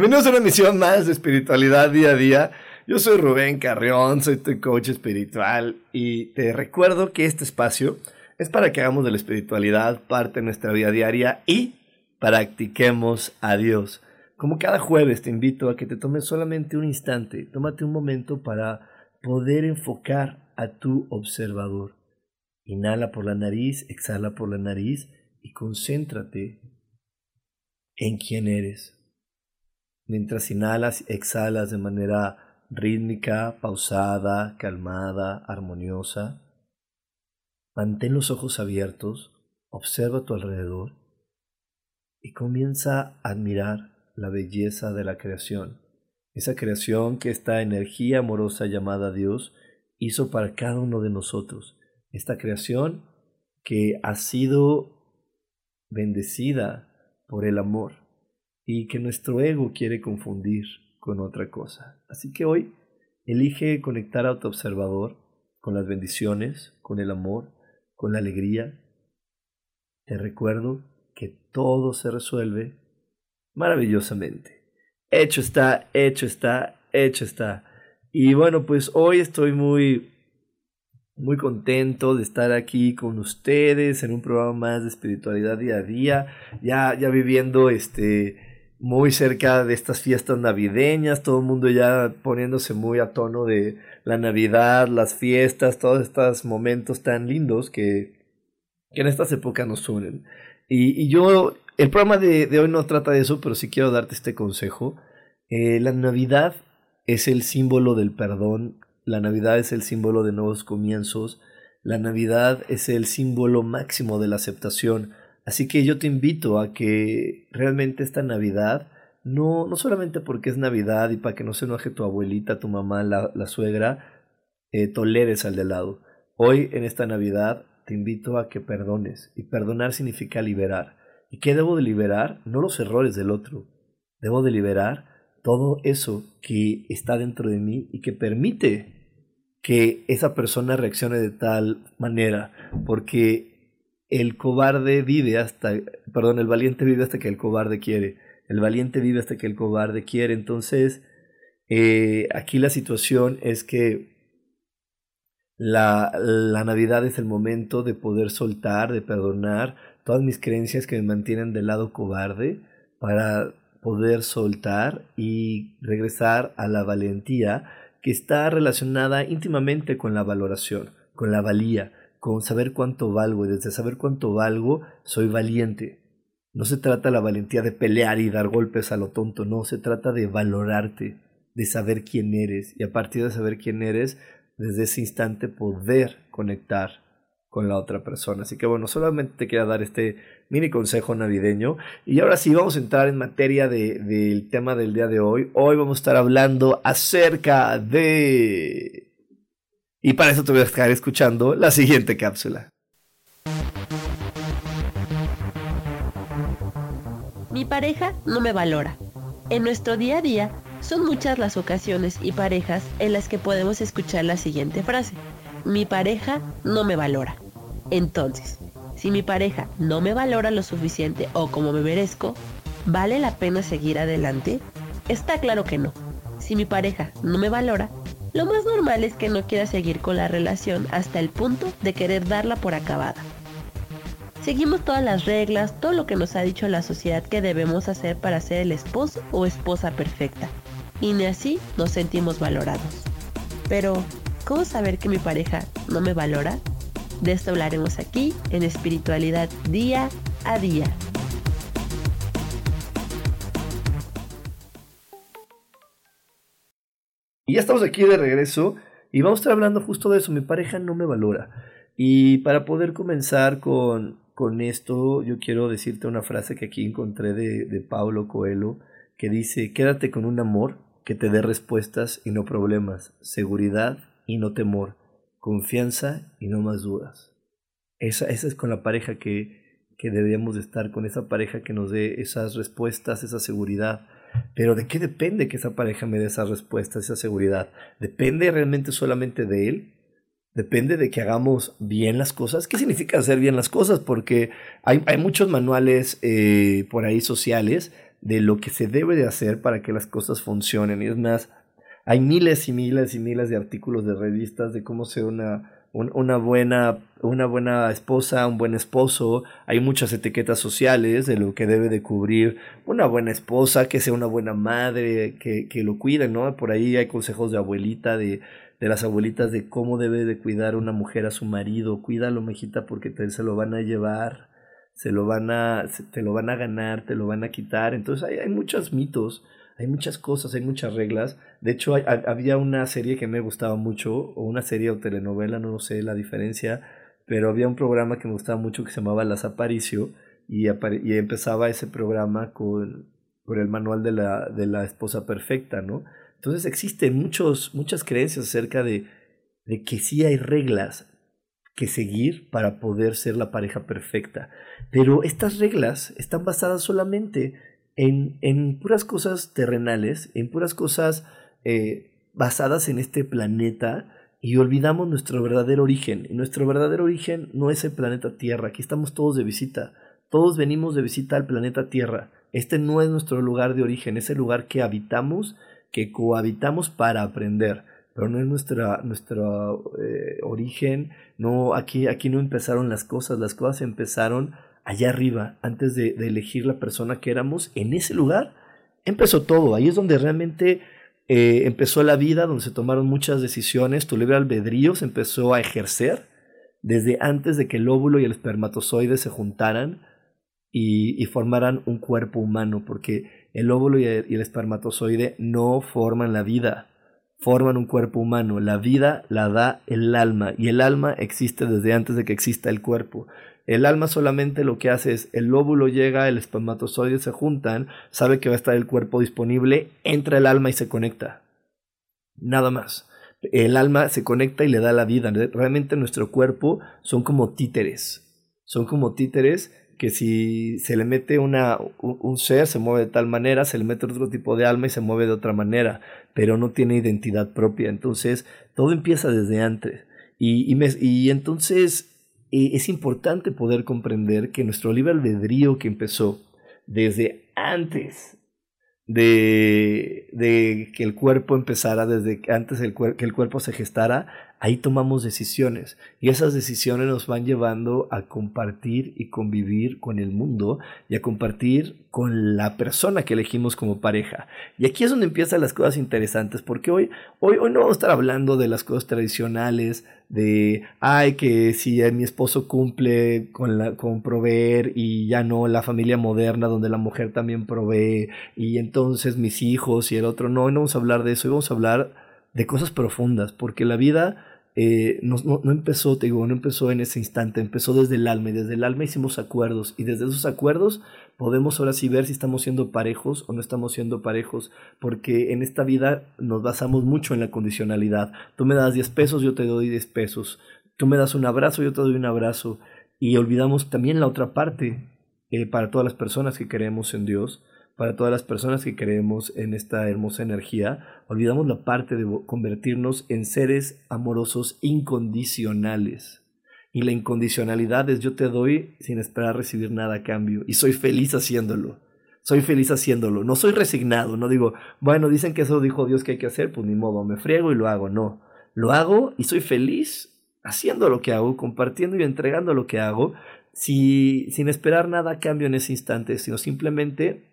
Bienvenidos a una emisión más de espiritualidad día a día. Yo soy Rubén Carrión, soy tu coach espiritual y te recuerdo que este espacio es para que hagamos de la espiritualidad parte de nuestra vida diaria y practiquemos a Dios. Como cada jueves te invito a que te tomes solamente un instante, tómate un momento para poder enfocar a tu observador. Inhala por la nariz, exhala por la nariz y concéntrate en quién eres. Mientras inhalas y exhalas de manera rítmica, pausada, calmada, armoniosa, mantén los ojos abiertos, observa tu alrededor y comienza a admirar la belleza de la creación. Esa creación que esta energía amorosa llamada Dios hizo para cada uno de nosotros. Esta creación que ha sido bendecida por el amor y que nuestro ego quiere confundir con otra cosa. Así que hoy elige conectar a tu observador con las bendiciones, con el amor, con la alegría. Te recuerdo que todo se resuelve maravillosamente. Hecho está, hecho está, hecho está. Y bueno, pues hoy estoy muy muy contento de estar aquí con ustedes en un programa más de espiritualidad día a día, ya ya viviendo este muy cerca de estas fiestas navideñas, todo el mundo ya poniéndose muy a tono de la Navidad, las fiestas, todos estos momentos tan lindos que, que en estas épocas nos unen. Y, y yo, el programa de, de, hoy no trata de eso, pero sí quiero darte este consejo. Eh, la Navidad es el símbolo del perdón, la Navidad es el símbolo de nuevos comienzos, la Navidad es el símbolo máximo de la aceptación. Así que yo te invito a que realmente esta Navidad, no, no solamente porque es Navidad y para que no se enoje tu abuelita, tu mamá, la, la suegra, eh, toleres al de lado. Hoy en esta Navidad te invito a que perdones y perdonar significa liberar. ¿Y qué debo de liberar? No los errores del otro. Debo de liberar todo eso que está dentro de mí y que permite que esa persona reaccione de tal manera, porque el cobarde vive hasta, perdón, el valiente vive hasta que el cobarde quiere. El valiente vive hasta que el cobarde quiere. Entonces, eh, aquí la situación es que la, la Navidad es el momento de poder soltar, de perdonar todas mis creencias que me mantienen del lado cobarde para poder soltar y regresar a la valentía que está relacionada íntimamente con la valoración, con la valía, con saber cuánto valgo y desde saber cuánto valgo soy valiente. No se trata la valentía de pelear y dar golpes a lo tonto, no, se trata de valorarte, de saber quién eres y a partir de saber quién eres, desde ese instante poder conectar con la otra persona. Así que bueno, solamente te quería dar este mini consejo navideño. Y ahora sí, vamos a entrar en materia del de, tema del día de hoy. Hoy vamos a estar hablando acerca de y para eso te voy a estar escuchando la siguiente cápsula. Mi pareja no me valora. En nuestro día a día son muchas las ocasiones y parejas en las que podemos escuchar la siguiente frase. mi pareja no me valora. Entonces, si mi pareja no me valora lo suficiente o como me merezco, ¿vale la pena seguir adelante? Está claro que no. Si mi pareja no me valora, lo más normal es que no quiera seguir con la relación hasta el punto de querer darla por acabada. Seguimos todas las reglas, todo lo que nos ha dicho la sociedad que debemos hacer para ser el esposo o esposa perfecta. Y ni así nos sentimos valorados. Pero, ¿cómo saber que mi pareja no me valora? De esto hablaremos aquí en espiritualidad día a día. Y ya estamos aquí de regreso y vamos a estar hablando justo de eso. Mi pareja no me valora. Y para poder comenzar con, con esto, yo quiero decirte una frase que aquí encontré de, de Paulo Coelho, que dice, quédate con un amor que te dé respuestas y no problemas, seguridad y no temor, confianza y no más dudas. Esa, esa es con la pareja que, que debemos de estar, con esa pareja que nos dé esas respuestas, esa seguridad, pero ¿de qué depende que esa pareja me dé esa respuesta, esa seguridad? ¿Depende realmente solamente de él? Depende de que hagamos bien las cosas. ¿Qué significa hacer bien las cosas? Porque hay, hay muchos manuales eh, por ahí sociales de lo que se debe de hacer para que las cosas funcionen. Y es más, hay miles y miles y miles de artículos de revistas de cómo ser una una, buena, una buena esposa, un buen esposo. Hay muchas etiquetas sociales de lo que debe de cubrir una buena esposa, que sea una buena madre, que, que lo cuide, ¿no? Por ahí hay consejos de abuelita, de, de las abuelitas de cómo debe de cuidar una mujer a su marido. Cuídalo, mejita, porque se lo van a llevar, se lo van a, te lo van a ganar, te lo van a quitar. Entonces hay, hay muchos mitos hay muchas cosas, hay muchas reglas. De hecho, había una serie que me gustaba mucho, o una serie o telenovela, no sé la diferencia, pero había un programa que me gustaba mucho que se llamaba Las Aparicio, y, empezaba ese programa con, con el manual de la, de la esposa perfecta, ¿no? Entonces existen muchos, muchas creencias acerca de, de que sí hay reglas que seguir para poder ser la pareja perfecta. Pero estas reglas están basadas solamente en, puras cosas terrenales, en puras cosas eh, basadas en este planeta y olvidamos nuestro verdadero origen. Y nuestro verdadero origen no es el planeta Tierra, aquí estamos todos de visita, todos venimos de visita al planeta Tierra. Este no es nuestro lugar de origen, es el lugar que habitamos, que cohabitamos para aprender. Pero no es nuestra, nuestro eh, origen, no, aquí, aquí no empezaron las cosas, las cosas empezaron allá arriba, antes de, elegir la persona que éramos, en ese lugar empezó todo. Ahí es donde realmente eh, empezó la vida, donde se tomaron muchas decisiones, tu libre albedrío se empezó a ejercer desde antes de que el óvulo y el espermatozoide se juntaran y, formaran un cuerpo humano, porque el óvulo y el espermatozoide no forman la vida, forman un cuerpo humano. La vida la da el alma y el alma existe desde antes de que exista el cuerpo. El alma solamente lo que hace es el óvulo llega, el espermatozoide se juntan, sabe que va a estar el cuerpo disponible, entra el alma y se conecta. Nada más. El alma se conecta y le da la vida. Realmente nuestro cuerpo son como títeres. Son como títeres que si se le mete una, un ser se mueve de tal manera, se le mete otro tipo de alma y se mueve de otra manera, pero no tiene identidad propia. Entonces, todo empieza desde antes. Y, y entonces eh, es importante poder comprender que nuestro libre albedrío que empezó desde antes de, de que el cuerpo empezara, desde antes el que el cuerpo se gestara, ahí tomamos decisiones y esas decisiones nos van llevando a compartir y convivir con el mundo y a compartir con la persona que elegimos como pareja. Y aquí es donde empiezan las cosas interesantes porque hoy, hoy, hoy no vamos a estar hablando de las cosas tradicionales, de, ay, que si mi esposo cumple con, la, con proveer y ya no la familia moderna donde la mujer también provee y entonces mis hijos y el otro, no, hoy no vamos a hablar de eso, hoy vamos a hablar de cosas profundas porque la vida eh, no, empezó, te digo, no empezó en ese instante, empezó desde el alma y desde el alma hicimos acuerdos y desde esos acuerdos podemos ahora sí ver si estamos siendo parejos o no estamos siendo parejos, porque en esta vida nos basamos mucho en la condicionalidad. Tú me das 10 pesos, yo te doy 10 pesos. Tú me das un abrazo, yo te doy un abrazo. Y olvidamos también la otra parte, eh, para todas las personas que creemos en Dios, para todas las personas que creemos en esta hermosa energía, olvidamos la parte de convertirnos en seres amorosos incondicionales. Y la incondicionalidad es yo te doy sin esperar recibir nada a cambio. Y soy feliz haciéndolo. Soy feliz haciéndolo. No soy resignado. No digo, bueno, dicen que eso dijo Dios que hay que hacer, pues ni modo, me friego y lo hago. No. Lo hago y soy feliz haciendo lo que hago, compartiendo y entregando lo que hago, si, sin esperar nada a cambio en ese instante, sino simplemente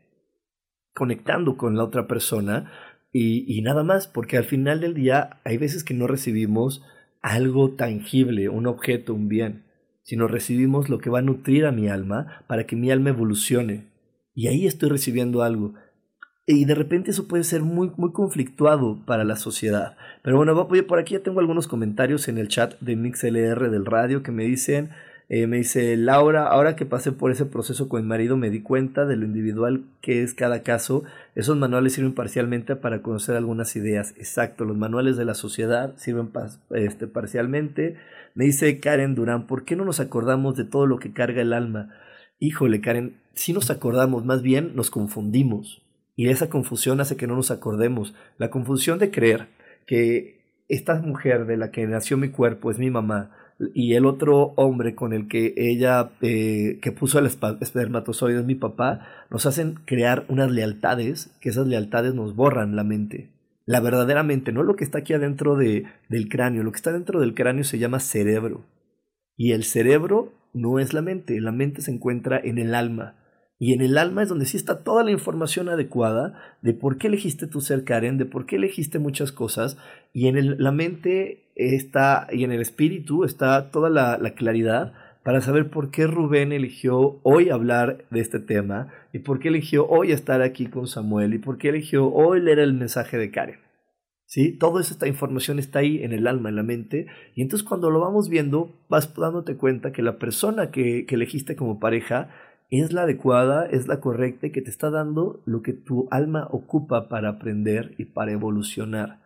conectando con la otra persona y, nada más, porque al final del día hay veces que no recibimos algo tangible, un objeto, un bien, sino recibimos lo que va a nutrir a mi alma para que mi alma evolucione. Y ahí estoy recibiendo algo. Y de repente eso puede ser muy, muy conflictuado para la sociedad. Pero bueno, por aquí ya tengo algunos comentarios en el chat de MixLR del radio que me dicen, eh, me dice Laura, ahora que pasé por ese proceso con mi marido me di cuenta de lo individual que es cada caso. Esos manuales sirven parcialmente para conocer algunas ideas. Exacto, los manuales de la sociedad sirven este, parcialmente. Me dice Karen Durán, ¿por qué no nos acordamos de todo lo que carga el alma? Híjole, Karen, si nos acordamos, más bien nos confundimos. Y esa confusión hace que no nos acordemos. La confusión de creer que esta mujer de la que nació mi cuerpo es mi mamá, y el otro hombre con el que ella, eh, que puso el espermatozoide es mi papá, nos hacen crear unas lealtades, que esas lealtades nos borran la mente. La verdadera mente, no lo que está aquí adentro de, del cráneo, lo que está dentro del cráneo se llama cerebro. Y el cerebro no es la mente, la mente se encuentra en el alma. Y en el alma es donde sí está toda la información adecuada de por qué elegiste tu ser Karen, de por qué elegiste muchas cosas. Y en la mente está, y en el espíritu está toda la, la claridad para saber por qué Rubén eligió hoy hablar de este tema y por qué eligió hoy estar aquí con Samuel y por qué eligió hoy leer el mensaje de Karen. ¿Sí? Toda esta información está ahí en el alma, en la mente, y entonces cuando lo vamos viendo, vas dándote cuenta que la persona que, que elegiste como pareja es la adecuada, es la correcta y que te está dando lo que tu alma ocupa para aprender y para evolucionar.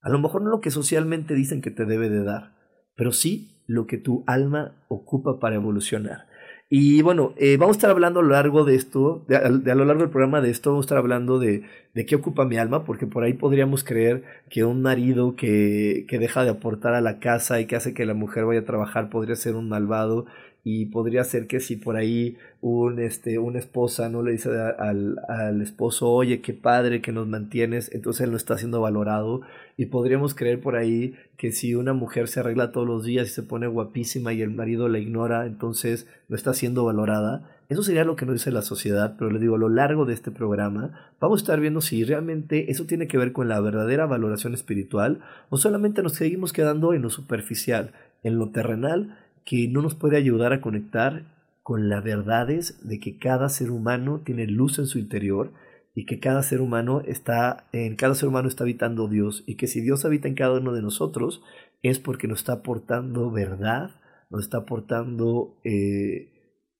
A lo mejor no lo que socialmente dicen que te debe de dar, pero sí lo que tu alma ocupa para evolucionar. Y bueno, eh, vamos a estar hablando a lo largo de esto, de, a lo largo del programa de esto, vamos a estar hablando de, de, qué ocupa mi alma, porque por ahí podríamos creer que un marido que, que deja de aportar a la casa y que hace que la mujer vaya a trabajar podría ser un malvado y podría ser que si por ahí este, una esposa no le dice al, al, esposo, oye, qué padre que nos mantienes, entonces él no está siendo valorado. Y podríamos creer por ahí que si una mujer se arregla todos los días y se pone guapísima y el marido la ignora, entonces no está siendo valorada. Eso sería lo que nos dice la sociedad, pero le digo, a lo largo de este programa vamos a estar viendo si realmente eso tiene que ver con la verdadera valoración espiritual o solamente nos seguimos quedando en lo superficial, en lo terrenal que no nos puede ayudar a conectar con las verdades de que cada ser humano tiene luz en su interior y que cada ser humano está en cada ser humano está habitando Dios y que si Dios habita en cada uno de nosotros es porque nos está aportando verdad, nos está aportando eh,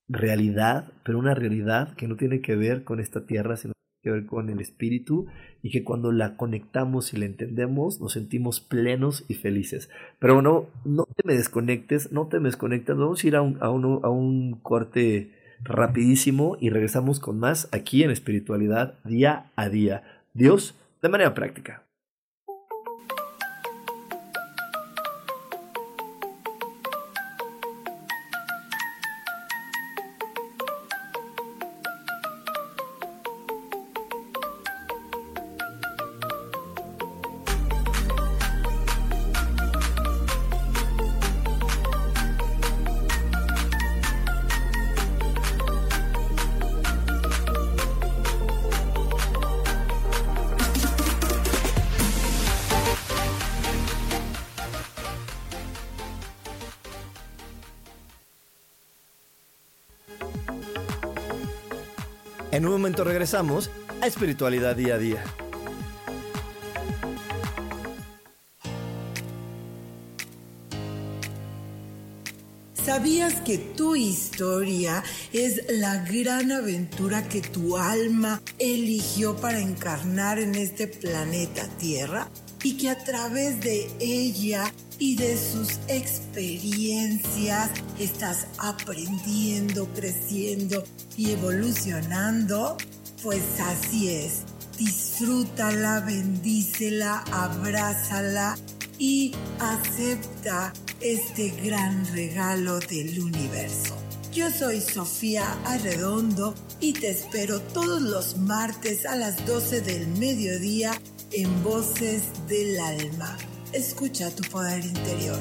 realidad, pero una realidad que no tiene que ver con esta tierra, sino que ver con el espíritu y que cuando la conectamos y la entendemos nos sentimos plenos y felices. Pero no, no te me desconectes, no te me desconectes, vamos a ir a un, a a un corte rapidísimo y regresamos con más aquí en espiritualidad día a día. Dios de manera práctica. A Espiritualidad Día a Día. ¿Sabías que tu historia es la gran aventura que tu alma eligió para encarnar en este planeta Tierra? Y que a través de ella y de sus experiencias estás aprendiendo, creciendo y evolucionando? Pues así es. Disfrútala, bendícela, abrázala y acepta este gran regalo del universo. Yo soy Sofía Arredondo y te espero todos los martes a las 12 del mediodía en Voces del Alma. Escucha tu poder interior.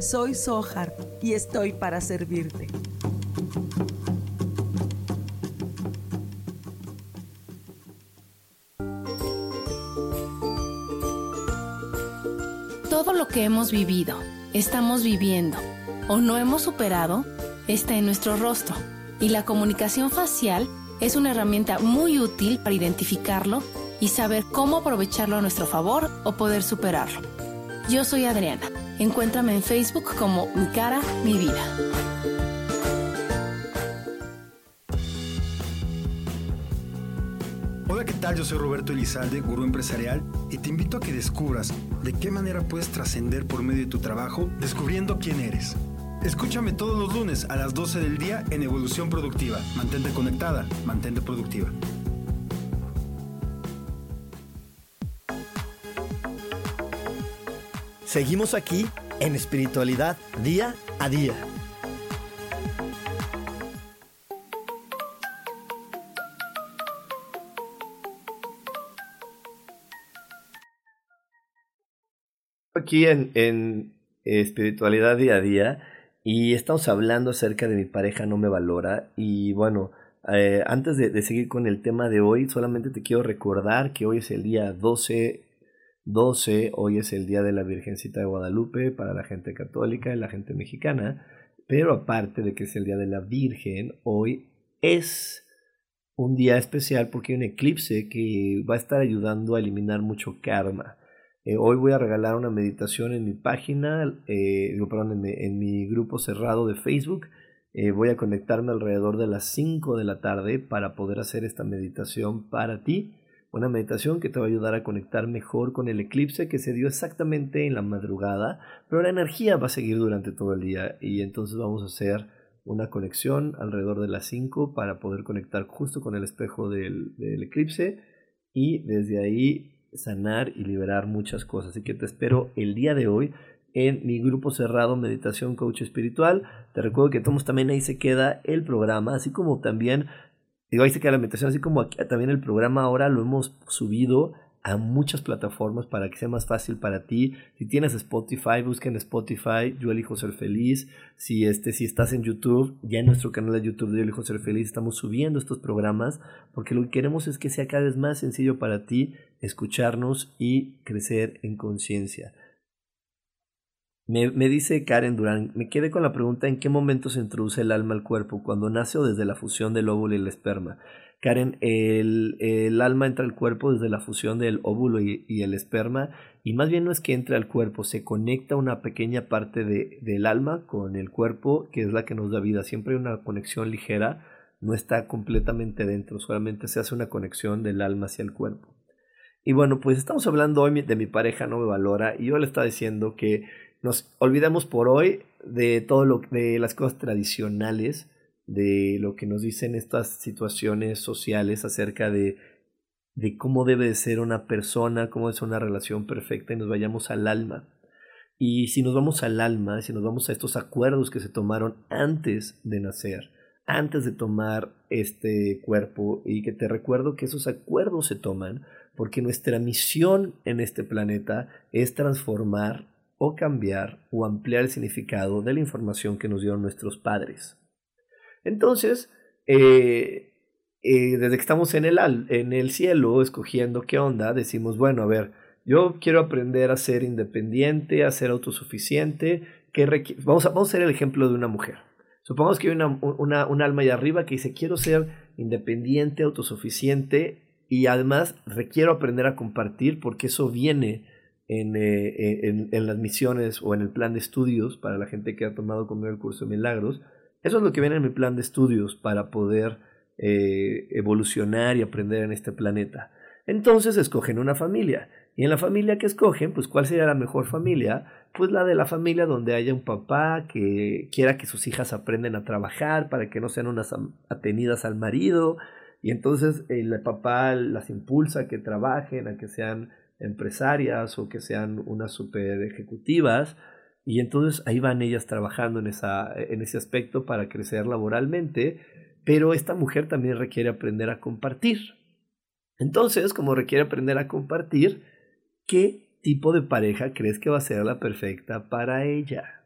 Soy Sohar y estoy para servirte. Todo lo que hemos vivido, estamos viviendo o no hemos superado está en nuestro rostro y la comunicación facial es una herramienta muy útil para identificarlo y saber cómo aprovecharlo a nuestro favor o poder superarlo. Yo soy Adriana. Encuéntrame en Facebook como Mi cara, mi vida. Hola, ¿qué tal? Yo soy Roberto Elizalde, gurú empresarial, y te invito a que descubras de qué manera puedes trascender por medio de tu trabajo descubriendo quién eres. Escúchame todos los lunes a las 12 del día en Evolución Productiva. Mantente conectada, mantente productiva. Seguimos aquí en espiritualidad día a día. Aquí en, en espiritualidad día a día y estamos hablando acerca de mi pareja no me valora y bueno, eh, antes de, de, seguir con el tema de hoy, solamente te quiero recordar que hoy es el día 12 12, hoy es el Día de la Virgencita de Guadalupe para la gente católica y la gente mexicana, pero aparte de que es el Día de la Virgen, hoy es un día especial porque hay un eclipse que va a estar ayudando a eliminar mucho karma. Eh, hoy voy a regalar una meditación en mi página, eh, perdón, en mi, grupo cerrado de Facebook. Eh, voy a conectarme alrededor de las 5 de la tarde para poder hacer esta meditación para ti una meditación que te va a ayudar a conectar mejor con el eclipse que se dio exactamente en la madrugada, pero la energía va a seguir durante todo el día y entonces vamos a hacer una conexión alrededor de las 5 para poder conectar justo con el espejo del, del eclipse y desde ahí sanar y liberar muchas cosas. Así que te espero el día de hoy en mi grupo cerrado Meditación Coach Espiritual. Te recuerdo que todos también ahí se queda el programa, así como también Digo, ahí se la meditación, así como aquí, también el programa ahora lo hemos subido a muchas plataformas para que sea más fácil para ti. Si tienes Spotify, busca en Spotify, yo elijo ser feliz. Si, este, si estás en YouTube, ya en nuestro canal de YouTube de Yo elijo ser feliz, estamos subiendo estos programas porque lo que queremos es que sea cada vez más sencillo para ti escucharnos y crecer en conciencia. Me, dice Karen Durán, me quedé con la pregunta en qué momento se introduce el alma al cuerpo, cuando nace o desde la fusión del óvulo y el esperma. Karen, el, el alma entra al cuerpo desde la fusión del óvulo y, el esperma, y más bien no es que entre al cuerpo, se conecta una pequeña parte de, del alma con el cuerpo, que es la que nos da vida. Siempre hay una conexión ligera, no está completamente dentro, solamente se hace una conexión del alma hacia el cuerpo. Y bueno, pues estamos hablando hoy de mi pareja no me valora, y yo le estaba diciendo que nos olvidamos por hoy de todo lo de las cosas tradicionales, de lo que nos dicen estas situaciones sociales acerca de, de cómo debe de ser una persona, cómo es una relación perfecta y nos vayamos al alma. Y si nos vamos al alma, si nos vamos a estos acuerdos que se tomaron antes de nacer, antes de tomar este cuerpo, y que te recuerdo que esos acuerdos se toman porque nuestra misión en este planeta es transformar o cambiar o ampliar el significado de la información que nos dieron nuestros padres. Entonces, eh, eh, desde que estamos en el, en el cielo escogiendo qué onda, decimos, bueno, a ver, Yo quiero aprender a ser independiente, a ser autosuficiente. Que vamos, a, vamos a hacer el ejemplo de una mujer. Supongamos que hay una, una, un alma allá arriba que dice, quiero ser independiente, autosuficiente y además requiero aprender a compartir porque eso viene en, eh, en, las misiones o en el plan de estudios para la gente que ha tomado conmigo el curso de milagros. Eso es lo que viene en mi plan de estudios para poder eh, evolucionar y aprender en este planeta. Entonces escogen una familia. Y en la familia que escogen, pues ¿cuál sería la mejor familia? Pues la de la familia donde haya un papá que quiera que sus hijas aprendan a trabajar para que no sean unas atenidas al marido. Y entonces el papá las impulsa a que trabajen, a que sean empresarias o que sean unas super ejecutivas. Y entonces ahí van ellas trabajando en, esa, en ese aspecto para crecer laboralmente pero esta mujer también requiere aprender a compartir. Entonces, como requiere aprender a compartir, ¿qué tipo de pareja crees que va a ser la perfecta para ella?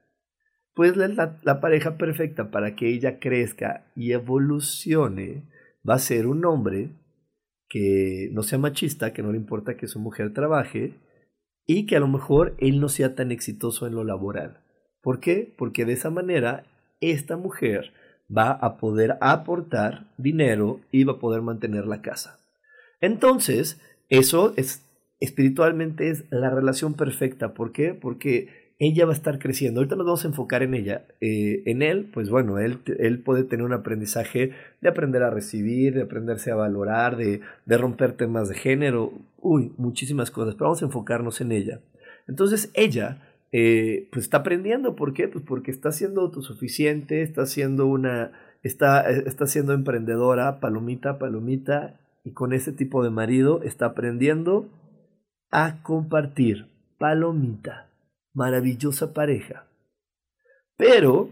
Pues la, la, pareja perfecta para que ella crezca y evolucione va a ser un hombre que no sea machista, que no le importa que su mujer trabaje y que a lo mejor él no sea tan exitoso en lo laboral. ¿Por qué? Porque de esa manera esta mujer va a poder aportar dinero y va a poder mantener la casa. Entonces, eso es espiritualmente es la relación perfecta. ¿Por qué? Porque ella va a estar creciendo. Ahorita nos vamos a enfocar en ella. Eh, en él, pues bueno, él, él puede tener un aprendizaje de aprender a recibir, de aprenderse a valorar, de, de romper temas de género, uy, muchísimas cosas, pero vamos a enfocarnos en ella. Entonces ella eh, pues está aprendiendo. ¿Por qué? Pues porque está siendo autosuficiente, está siendo una, está, está siendo emprendedora, palomita, palomita, y con ese tipo de marido está aprendiendo a compartir. Palomita, maravillosa pareja. Pero,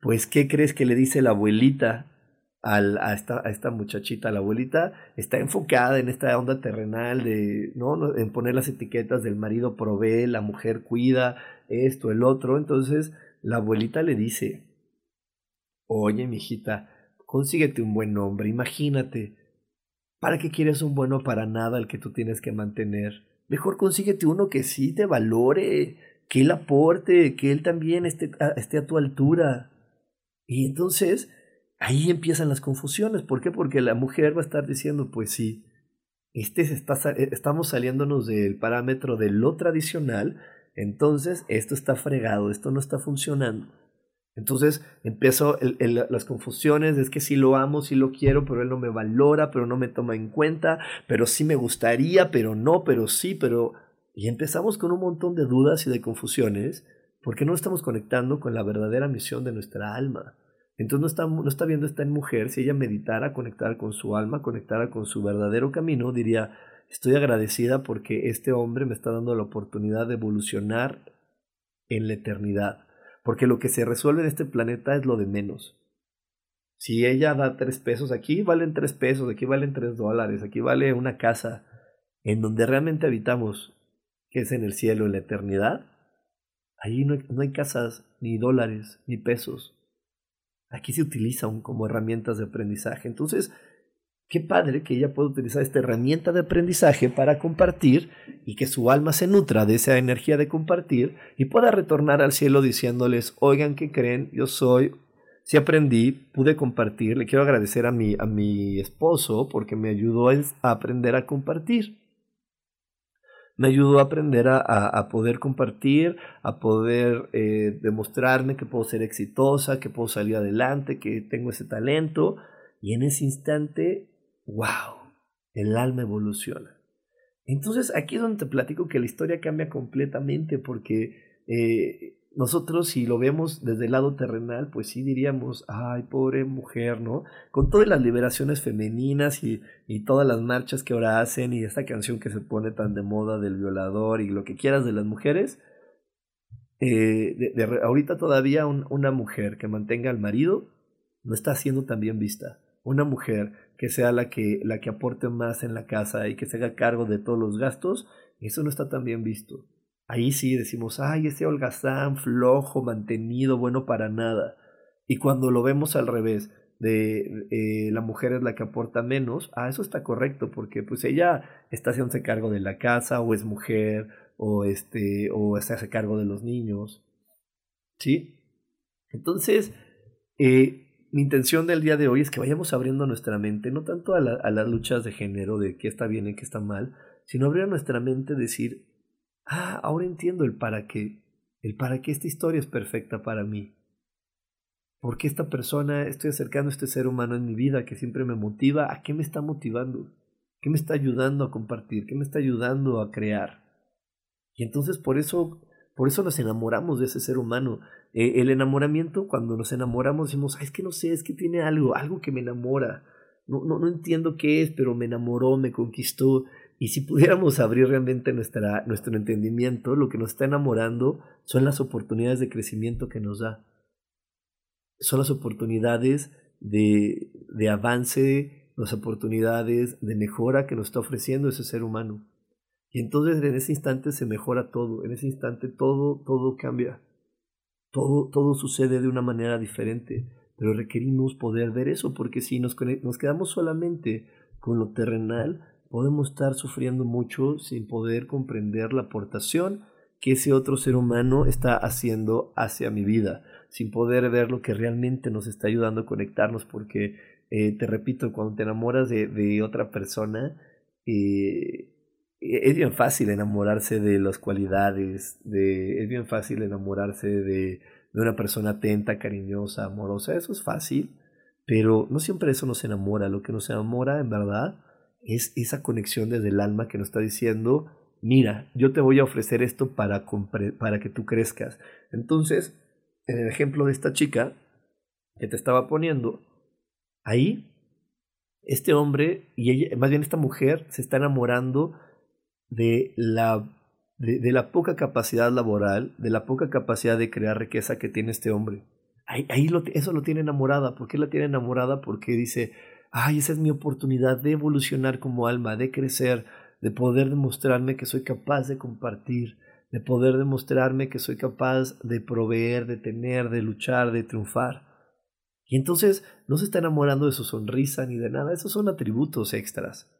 pues, ¿qué crees que le dice la abuelita a, esta, a esta muchachita, la abuelita, está enfocada en esta onda terrenal de, ¿no? En poner las etiquetas del marido provee, la mujer cuida, esto, el otro. Entonces, la abuelita le dice, oye, mijita, consíguete un buen hombre, imagínate, ¿para qué quieres un bueno para nada al que tú tienes que mantener? Mejor consíguete uno que sí te valore, que él aporte, que él también esté esté a tu altura. Y entonces, ahí empiezan las confusiones. ¿Por qué? Porque la mujer va a estar diciendo, pues sí, este está, eh, estamos saliéndonos del parámetro de lo tradicional, entonces esto está fregado, esto no está funcionando. Entonces empiezo las confusiones, es que sí lo amo, sí lo quiero, pero él no me valora, pero no me toma en cuenta, pero sí me gustaría, pero no, pero sí, pero... Y empezamos con un montón de dudas y de confusiones porque no estamos conectando con la verdadera misión de nuestra alma. Entonces no está, no está viendo esta mujer, si ella meditara, conectara con su alma, conectara con su verdadero camino, diría, estoy agradecida porque este hombre me está dando la oportunidad de evolucionar en la eternidad. Porque lo que se resuelve en este planeta es lo de menos. Si ella da tres pesos, aquí valen tres pesos, aquí valen tres dólares, aquí vale una casa en donde realmente habitamos, que es en el cielo, en la eternidad. Ahí no hay, no hay casas, ni dólares, ni pesos aquí se utilizan como herramientas de aprendizaje. Entonces, qué padre que ella pueda utilizar esta herramienta de aprendizaje para compartir y que su alma se nutra de esa energía de compartir y pueda retornar al cielo diciéndoles, oigan, ¿qué creen? Yo soy, si aprendí, pude compartir, le quiero agradecer a mi, a mi esposo porque me ayudó a aprender a compartir me ayudó a aprender a, a, poder compartir, a poder eh, demostrarme que puedo ser exitosa, que puedo salir adelante, que tengo ese talento. Y en ese instante, wow, el alma evoluciona. Entonces aquí es donde te platico que la historia cambia completamente porque eh, nosotros si lo vemos desde el lado terrenal, pues sí diríamos, ay, pobre mujer, ¿no? Con todas las liberaciones femeninas y, y, todas las marchas que ahora hacen y esta canción que se pone tan de moda del violador y lo que quieras de las mujeres, eh, de, ahorita todavía una mujer que mantenga al marido no está siendo tan bien vista. Una mujer que sea la que, la que aporte más en la casa y que se haga cargo de todos los gastos, eso no está tan bien visto. Ahí sí decimos, ay, ese holgazán, flojo, mantenido, bueno para nada. Y cuando lo vemos al revés, de eh, la mujer es la que aporta menos, ah, eso está correcto, porque pues ella está haciéndose cargo de la casa, o es mujer, o este, o se hace cargo de los niños. ¿Sí? Entonces, eh, mi intención del día de hoy es que vayamos abriendo nuestra mente, no tanto a, a las luchas de género, de qué está bien y qué está mal, sino abrir nuestra mente, decir, ah, ahora entiendo el para qué, el para qué esta historia es perfecta para mí. ¿Por qué esta persona, estoy acercando a este ser humano en mi vida que siempre me motiva? ¿A qué me está motivando? ¿Qué me está ayudando a compartir? ¿Qué me está ayudando a crear? Y entonces por eso, por eso nos enamoramos de ese ser humano. Eh, el enamoramiento, cuando nos enamoramos, decimos, es que no sé, es que tiene algo, algo que me enamora. No, no, no entiendo qué es, pero me enamoró, me conquistó. Y si pudiéramos abrir realmente nuestra, nuestro entendimiento, lo que nos está enamorando son las oportunidades de crecimiento que nos da. Son las oportunidades de, de avance, las oportunidades de mejora que nos está ofreciendo ese ser humano. Y entonces en ese instante se mejora todo, en ese instante todo, todo cambia. Todo, todo sucede de una manera diferente, pero requerimos poder ver eso, porque si nos, nos quedamos solamente con lo terrenal, podemos estar sufriendo mucho sin poder comprender la aportación que ese otro ser humano está haciendo hacia mi vida, sin poder ver lo que realmente nos está ayudando a conectarnos, porque eh, te repito, cuando te enamoras de, otra persona, eh, es bien fácil enamorarse de las cualidades, de, es bien fácil enamorarse de, de una persona atenta, cariñosa, amorosa, eso es fácil, pero no siempre eso nos enamora, lo que nos enamora en verdad es esa conexión desde el alma que nos está diciendo, mira, yo te voy a ofrecer esto para, para que tú crezcas. Entonces, en el ejemplo de esta chica que te estaba poniendo, ahí, este hombre, y ella, más bien esta mujer, se está enamorando de la, de, la poca capacidad laboral, de la poca capacidad de crear riqueza que tiene este hombre. Ahí, ahí eso lo tiene enamorada. ¿Por qué la tiene enamorada? Porque dice, ay, esa es mi oportunidad de evolucionar como alma, de crecer, de poder demostrarme que soy capaz de compartir, de poder demostrarme que soy capaz de proveer, de tener, de luchar, de triunfar. Y entonces no se está enamorando de su sonrisa ni de nada, esos son atributos extras.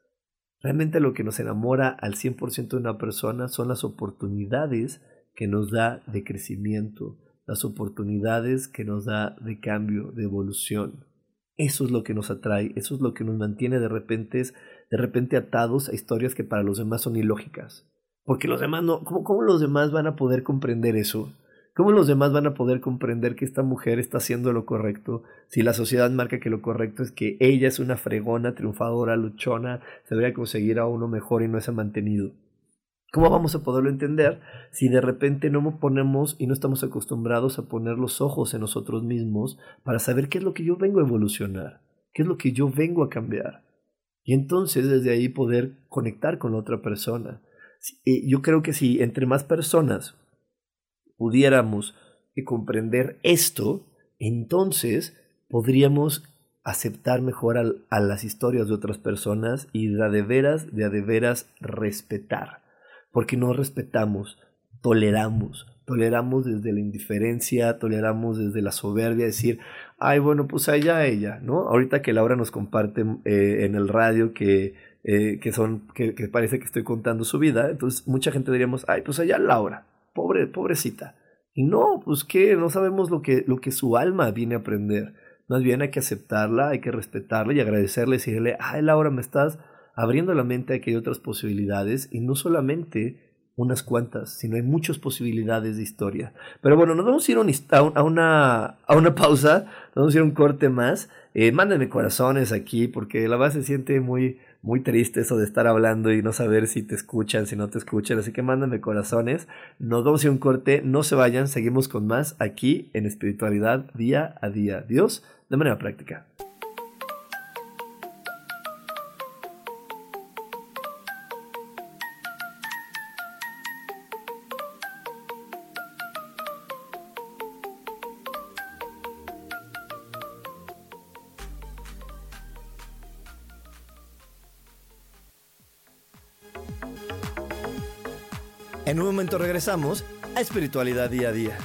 Realmente lo que nos enamora al 100% de una persona son las oportunidades que nos da de crecimiento, las oportunidades que nos da de cambio, de evolución. Eso es lo que nos atrae, eso es lo que nos mantiene de repente, de repente atados a historias que para los demás son ilógicas. Porque los demás no, ¿cómo, ¿cómo los demás van a poder comprender eso? ¿Cómo los demás van a poder comprender que esta mujer está haciendo lo correcto si la sociedad marca que lo correcto es que ella es una fregona, triunfadora, luchona, se debería conseguir a uno mejor y no se ha mantenido? ¿Cómo vamos a poderlo entender si de repente no ponemos y no estamos acostumbrados a poner los ojos en nosotros mismos para saber qué es lo que yo vengo a evolucionar, qué es lo que yo vengo a cambiar? Y entonces desde ahí poder conectar con otra persona. Eh, yo creo que si entre más personas pudiéramos comprender esto, entonces podríamos aceptar mejor a, las historias de otras personas y de de veras, de a de veras respetar porque no respetamos, toleramos, toleramos desde la indiferencia, toleramos desde la soberbia, decir, ay, bueno, pues allá ella, ¿no? Ahorita que Laura nos comparte eh, en el radio que, eh, que son, que, parece que estoy contando su vida, entonces mucha gente diríamos, ay, pues allá Laura, pobre, pobrecita. Y no, pues que no sabemos lo que, lo que su alma viene a aprender. Más bien hay que aceptarla, hay que respetarla y agradecerle y decirle, ay, Laura, me estás abriendo la mente a que hay otras posibilidades y no solamente unas cuantas, sino hay muchas posibilidades de historia. Pero bueno, nos vamos a ir a una, a una pausa, nos vamos a ir a un corte más. Eh, mándenme corazones aquí porque la base se siente muy, muy triste eso de estar hablando y no saber si te escuchan, si no te escuchan. Así que mándenme corazones. Nos vamos a ir a un corte, no se vayan, seguimos con más aquí en espiritualidad día a día. Dios de manera práctica. A Espiritualidad Día a Día.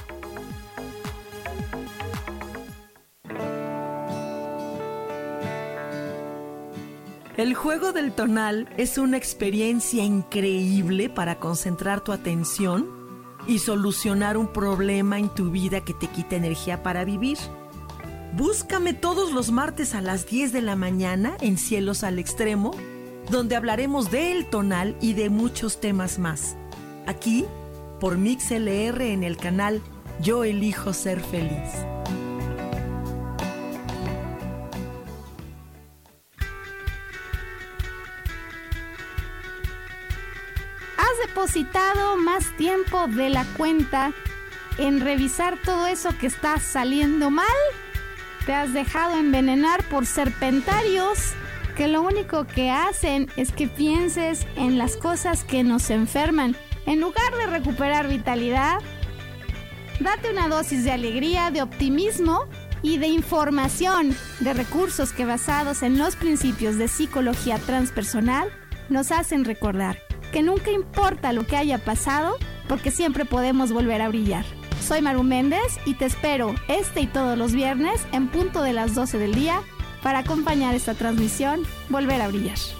El juego del tonal es una experiencia increíble para concentrar tu atención y solucionar un problema en tu vida que te quita energía para vivir. Búscame todos los martes a las 10 de la mañana en Cielos al Extremo, donde hablaremos del tonal y de muchos temas más. Aquí, por MixLR en el canal Yo elijo ser feliz. Has depositado más tiempo de la cuenta en revisar todo eso que está saliendo mal. Te has dejado envenenar por serpentarios que lo único que hacen es que pienses en las cosas que nos enferman. En lugar de recuperar vitalidad, date una dosis de alegría, de optimismo y de información, de recursos que basados en los principios de psicología transpersonal nos hacen recordar que nunca importa lo que haya pasado, porque siempre podemos volver a brillar. Soy Maru Méndez y te espero este y todos los viernes en punto de las 12 del día para acompañar esta transmisión Volver a Brillar.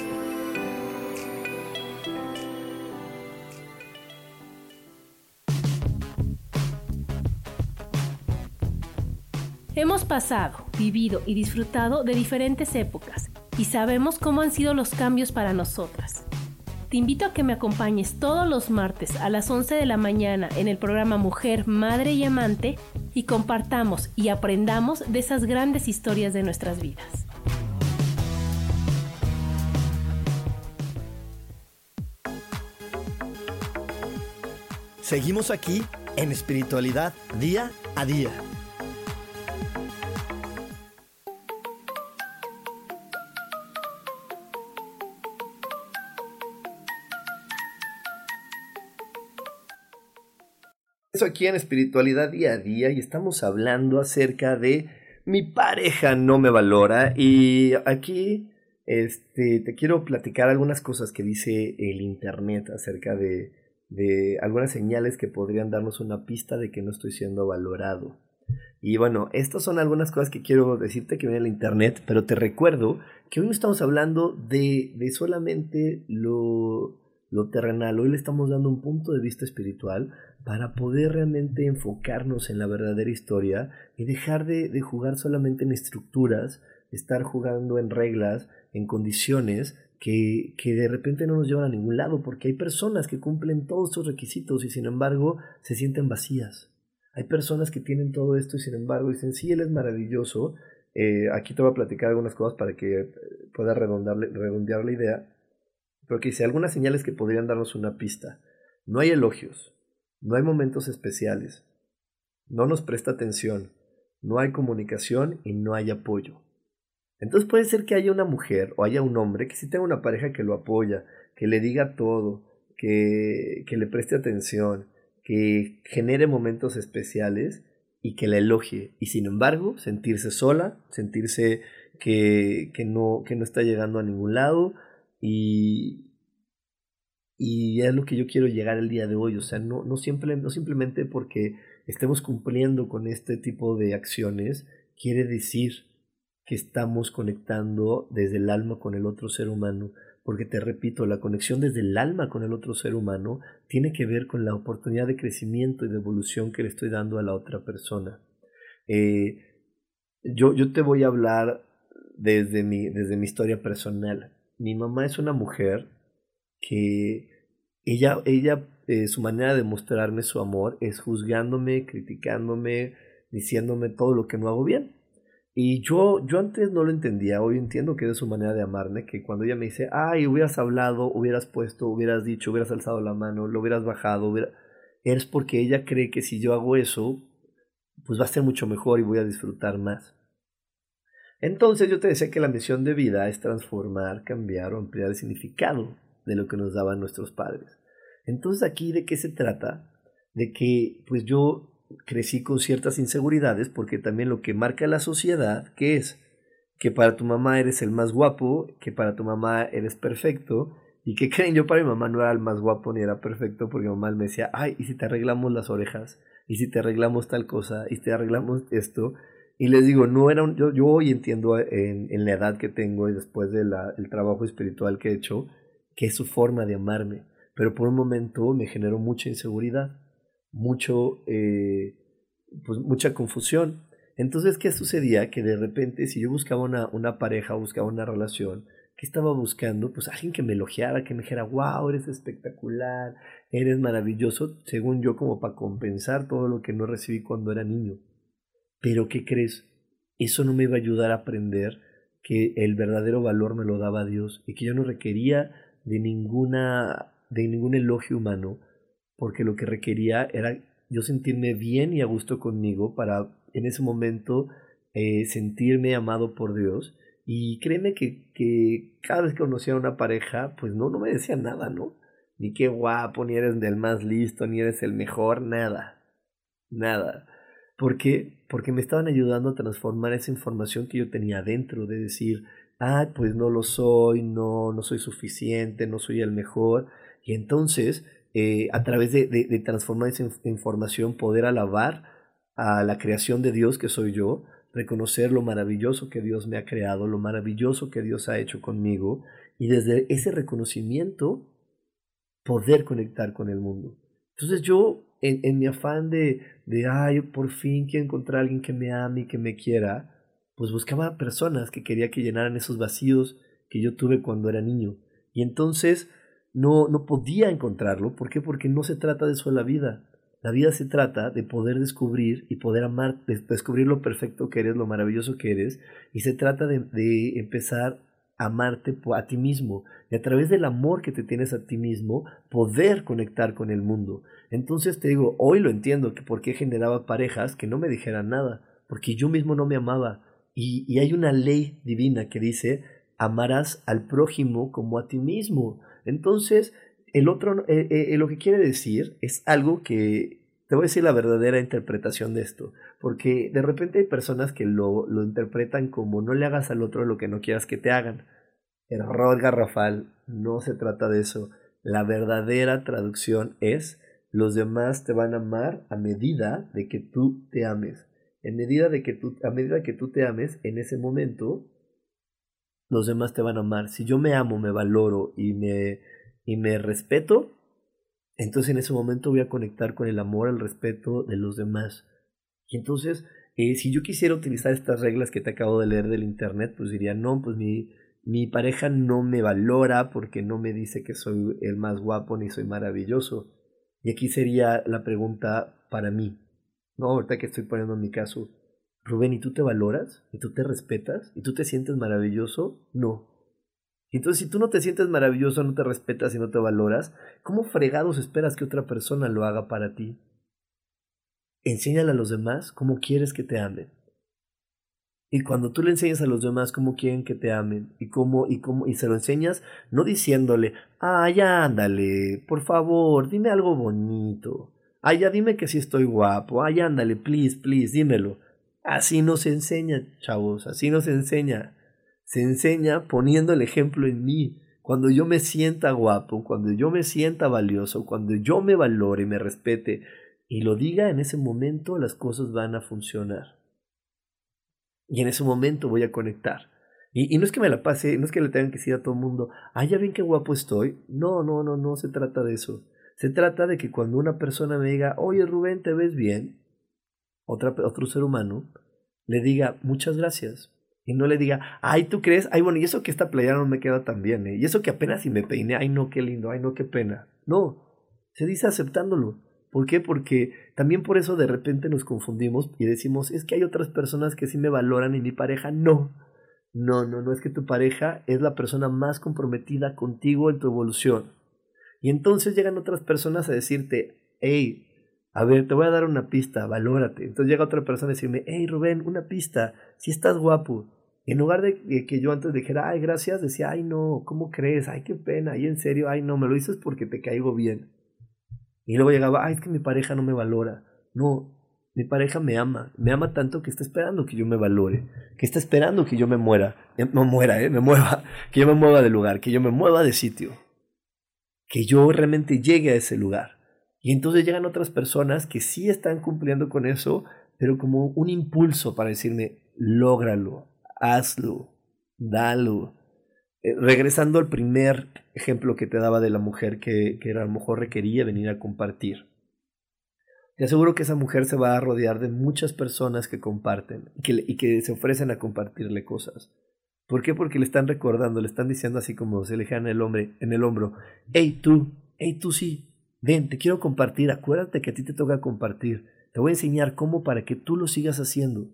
Hemos pasado, vivido y disfrutado de diferentes épocas y sabemos cómo han sido los cambios para nosotras. Te invito a que me acompañes todos los martes a las 11 de la mañana en el programa Mujer, Madre y Amante y compartamos y aprendamos de esas grandes historias de nuestras vidas. Seguimos aquí en espiritualidad día a día. Aquí en Espiritualidad Día a Día y estamos hablando acerca de mi pareja no me valora y aquí este, te quiero platicar algunas cosas que dice el Internet acerca de, de algunas señales que podrían darnos una pista de que no estoy siendo valorado. Y bueno, estas son algunas cosas que quiero decirte que viene el Internet, pero te recuerdo que hoy no estamos hablando de, de solamente lo, lo terrenal, hoy le estamos dando un punto de vista espiritual para poder realmente enfocarnos en la verdadera historia y dejar de, jugar solamente en estructuras, estar jugando en reglas, en condiciones que, que, de repente no nos llevan a ningún lado, porque hay personas que cumplen todos estos requisitos y sin embargo se sienten vacías. Hay personas que tienen todo esto y sin embargo dicen, sí, él es maravilloso. Eh, aquí te voy a platicar algunas cosas para que pueda redondear la idea. Porque dice algunas señales que podrían darnos una pista. No hay elogios, no hay momentos especiales. No nos presta atención. No hay comunicación y no hay apoyo. Entonces puede ser que haya una mujer o haya un hombre que sí tenga una pareja que lo apoya, que le diga todo, que, que le preste atención, que genere momentos especiales y que la elogie. Y sin embargo, sentirse sola, sentirse que, que, no, que no está llegando a ningún lado y, y es lo que yo quiero llegar el día de hoy. O sea, no, no, no simplemente porque estemos cumpliendo con este tipo de acciones, quiere decir que estamos conectando desde el alma con el otro ser humano. Porque te repito, la conexión desde el alma con el otro ser humano tiene que ver con la oportunidad de crecimiento y de evolución que le estoy dando a la otra persona. Eh, yo, yo te voy a hablar desde mi, desde mi historia personal. Mi mamá es una mujer que ella, ella eh, su manera de mostrarme su amor es juzgándome, criticándome, diciéndome todo lo que no hago bien. Y yo, yo antes no lo entendía, hoy entiendo que es su manera de amarme, que cuando ella me dice, ay, hubieras hablado, hubieras puesto, hubieras dicho, hubieras alzado la mano, lo hubieras bajado, es porque ella cree que si yo hago eso, pues va a ser mucho mejor y voy a disfrutar más. Entonces yo te decía que la misión de vida es transformar, cambiar o ampliar el significado de lo que nos daban nuestros padres. Entonces aquí de qué se trata? De que pues yo crecí con ciertas inseguridades porque también lo que marca la sociedad, que es que para tu mamá eres el más guapo, que para tu mamá eres perfecto, y que creen, yo para mi mamá no era el más guapo ni era perfecto porque mi mamá me decía, ay, ¿y si te arreglamos las orejas? ¿Y si te arreglamos tal cosa? ¿Y si te arreglamos esto? Y les digo, no era un, yo, yo hoy entiendo en, la edad que tengo y después del el trabajo espiritual que he hecho, que es su forma de amarme. Pero por un momento me generó mucha inseguridad, mucho, eh, pues mucha confusión. Entonces, ¿qué sucedía? Que de repente, si yo buscaba una, una pareja, buscaba una relación, ¿qué estaba buscando? Pues alguien que me elogiara, que me dijera, wow, eres espectacular, eres maravilloso, según yo, como para compensar todo lo que no recibí cuando era niño. Pero, ¿qué crees? Eso no me iba a ayudar a aprender que el verdadero valor me lo daba Dios y que yo no requería de ninguna de ningún elogio humano, porque lo que requería era yo sentirme bien y a gusto conmigo para en ese momento eh, sentirme amado por Dios. Y créeme que, que cada vez que conocía a una pareja, pues no, no me decía nada, ¿no? Ni qué guapo, ni eres del más listo, ni eres el mejor, nada. Nada. ¿Por qué? Porque me estaban ayudando a transformar esa información que yo tenía adentro, de decir, ah, pues no lo soy, no, no soy suficiente, no soy el mejor. Y entonces, eh, a través de, de, transformar esa información, poder alabar a la creación de Dios que soy yo, reconocer lo maravilloso que Dios me ha creado, lo maravilloso que Dios ha hecho conmigo, y desde ese reconocimiento poder conectar con el mundo. Entonces yo, en, en mi afán de, de, ay, por fin quiero encontrar a alguien que me ame y que me quiera, pues buscaba personas que quería que llenaran esos vacíos que yo tuve cuando era niño. Y entonces no, no podía encontrarlo. ¿Por qué? Porque no se trata de eso la vida. La vida se trata de poder descubrir y poder amar, de descubrir lo perfecto que eres, lo maravilloso que eres, y se trata de, de empezar a amarte a ti mismo y a través del amor que te tienes a ti mismo poder conectar con el mundo. Entonces te digo, hoy lo entiendo que por qué generaba parejas que no me dijeran nada, porque yo mismo no me amaba. Y, hay una ley divina que dice, amarás al prójimo como a ti mismo. Entonces, el otro, eh, eh, lo que quiere decir es algo que te voy a decir la verdadera interpretación de esto, porque de repente hay personas que lo, lo interpretan como no le hagas al otro lo que no quieras que te hagan. Error garrafal, no se trata de eso. La verdadera traducción es los demás te van a amar a medida de que tú te ames. En medida de que a medida que tú te ames, en ese momento, los demás te van a amar. Si yo me amo, me valoro y me, y me respeto, entonces en ese momento voy a conectar con el amor, el respeto de los demás. Y entonces, eh, si yo quisiera utilizar estas reglas que te acabo de leer del internet, pues diría, no, pues mi, mi pareja no me valora porque no me dice que soy el más guapo ni soy maravilloso. Y aquí sería la pregunta para mí. No, ahorita que estoy poniendo en mi caso, Rubén, ¿y tú te valoras? ¿Y tú te respetas? ¿Y tú te sientes maravilloso? No. Entonces, si tú no te sientes maravilloso, no te respetas y no te valoras, ¿cómo fregados esperas que otra persona lo haga para ti? Enséñale a los demás cómo quieres que te amen. Y cuando tú le enseñas a los demás cómo quieren que te amen y cómo y cómo y se lo enseñas no diciéndole, "Ay, ándale, por favor, dime algo bonito." Ay, ya dime que sí estoy guapo. Ay, ándale, please, please, dímelo. Así no se enseña, chavos, así no se enseña. Se enseña poniendo el ejemplo en mí. Cuando yo me sienta guapo, cuando yo me sienta valioso, cuando yo me valore me respete y lo diga, en ese momento las cosas van a funcionar. Y en ese momento voy a conectar. Y, y, no es que me la pase, no es que le tengan que decir a todo el mundo, ay, ya ven qué guapo estoy. No, no, no, no se trata de eso. Se trata de que cuando una persona me diga, oye Rubén, te ves bien, otra, otro ser humano, le diga muchas gracias. Y no le diga, ay, ¿tú crees? Ay, bueno, y eso que esta playera no me queda tan bien, ¿eh? Y eso que apenas si me peiné, ay, no, qué lindo, ay, no, qué pena. No, se dice aceptándolo. ¿Por qué? Porque también por eso de repente nos confundimos y decimos, es que hay otras personas que sí me valoran y mi pareja no. No, no, no es que tu pareja es la persona más comprometida contigo en tu evolución. Y entonces llegan otras personas a decirte, hey, A ver, te voy a dar una pista, valórate. Entonces llega otra persona y decirme, hey Rubén, una pista, si estás guapo. En lugar de que yo antes dijera, ay, gracias, decía, ay, no, ¿cómo crees? Ay, qué pena, y en serio, ay, no, me lo dices porque te caigo bien. Y luego llegaba, ay, es que mi pareja no me valora. No, mi pareja me ama, me ama tanto que está esperando que yo me valore, que está esperando que yo me muera, eh, no muera, eh, me mueva, que yo me mueva de lugar, que yo me mueva de sitio, que yo realmente llegue a ese lugar. Y entonces llegan otras personas que sí están cumpliendo con eso, pero como un impulso para decirme, lógralo, hazlo, dalo. Eh, regresando al primer ejemplo que te daba de la mujer que, que a lo mejor requería venir a compartir. Te aseguro que esa mujer se va a rodear de muchas personas que comparten y que, y que se ofrecen a compartirle cosas. ¿Por qué? Porque le están recordando, le están diciendo así como se le el, hombre, en el hombro, hey tú, hey tú sí, ven, te quiero compartir, acuérdate que a ti te toca compartir, te voy a enseñar cómo para que tú lo sigas haciendo,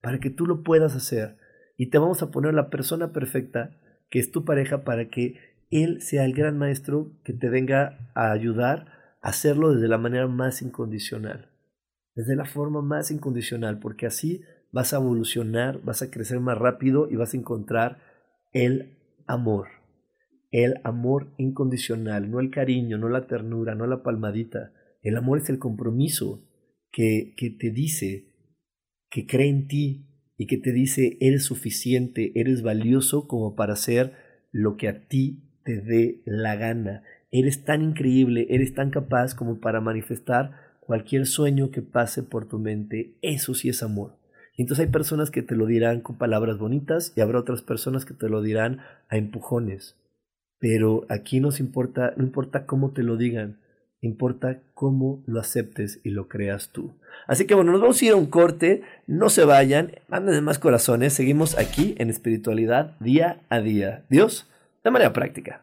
para que tú lo puedas hacer y te vamos a poner la persona perfecta, que es tu pareja, para que él sea el gran maestro que te venga a ayudar a hacerlo desde la manera más incondicional, desde la forma más incondicional, porque así vas a evolucionar, vas a crecer más rápido y vas a encontrar el amor. El amor incondicional, no el cariño, no la ternura, no la palmadita. El amor es el compromiso que, que te dice que cree en ti, y que te dice eres suficiente, eres valioso como para hacer lo que a ti te dé la gana. Eres tan increíble, eres tan capaz como para manifestar cualquier sueño que pase por tu mente. Eso sí es amor. Entonces hay personas que te lo dirán con palabras bonitas y habrá otras personas que te lo dirán a empujones. Pero aquí nos importa, no importa cómo te lo digan, importa cómo lo aceptes y lo creas tú. Así que bueno, nos vamos a ir a un corte, no se vayan, manden más corazones, seguimos aquí en espiritualidad día a día. Dios, de manera práctica.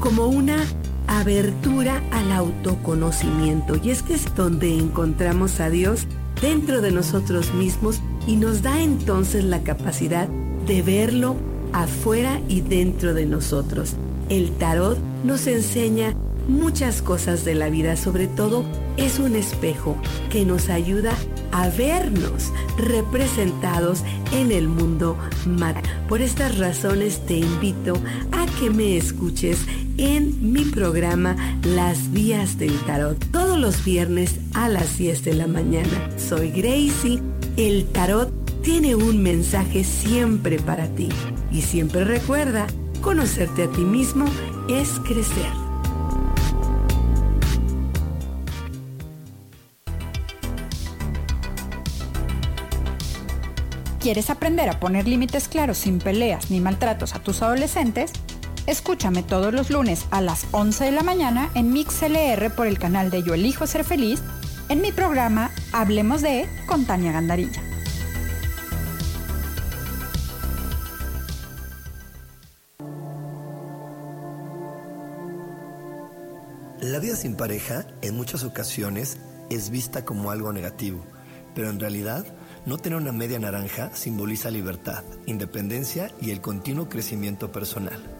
como una abertura al autoconocimiento. Y es que es donde encontramos a Dios dentro de nosotros mismos y nos da entonces la capacidad de verlo afuera y dentro de nosotros. El tarot nos enseña muchas cosas de la vida, sobre todo es un espejo que nos ayuda a vernos representados en el mundo material. Por estas razones te invito a que me escuches en mi programa Las Vías del Tarot todos los viernes a las 10 de la mañana. Soy Gracie. El tarot tiene un mensaje siempre para ti. Y siempre recuerda, conocerte a ti mismo es crecer. ¿Quieres aprender a poner límites claros sin peleas ni maltratos a tus adolescentes? Escúchame todos los lunes a las 11 de la mañana en MixLR por el canal de Yo Elijo Ser Feliz en mi programa Hablemos de con Tania Gandarilla. La vida sin pareja en muchas ocasiones es vista como algo negativo, pero en realidad no tener una media naranja simboliza libertad, independencia y el continuo crecimiento personal.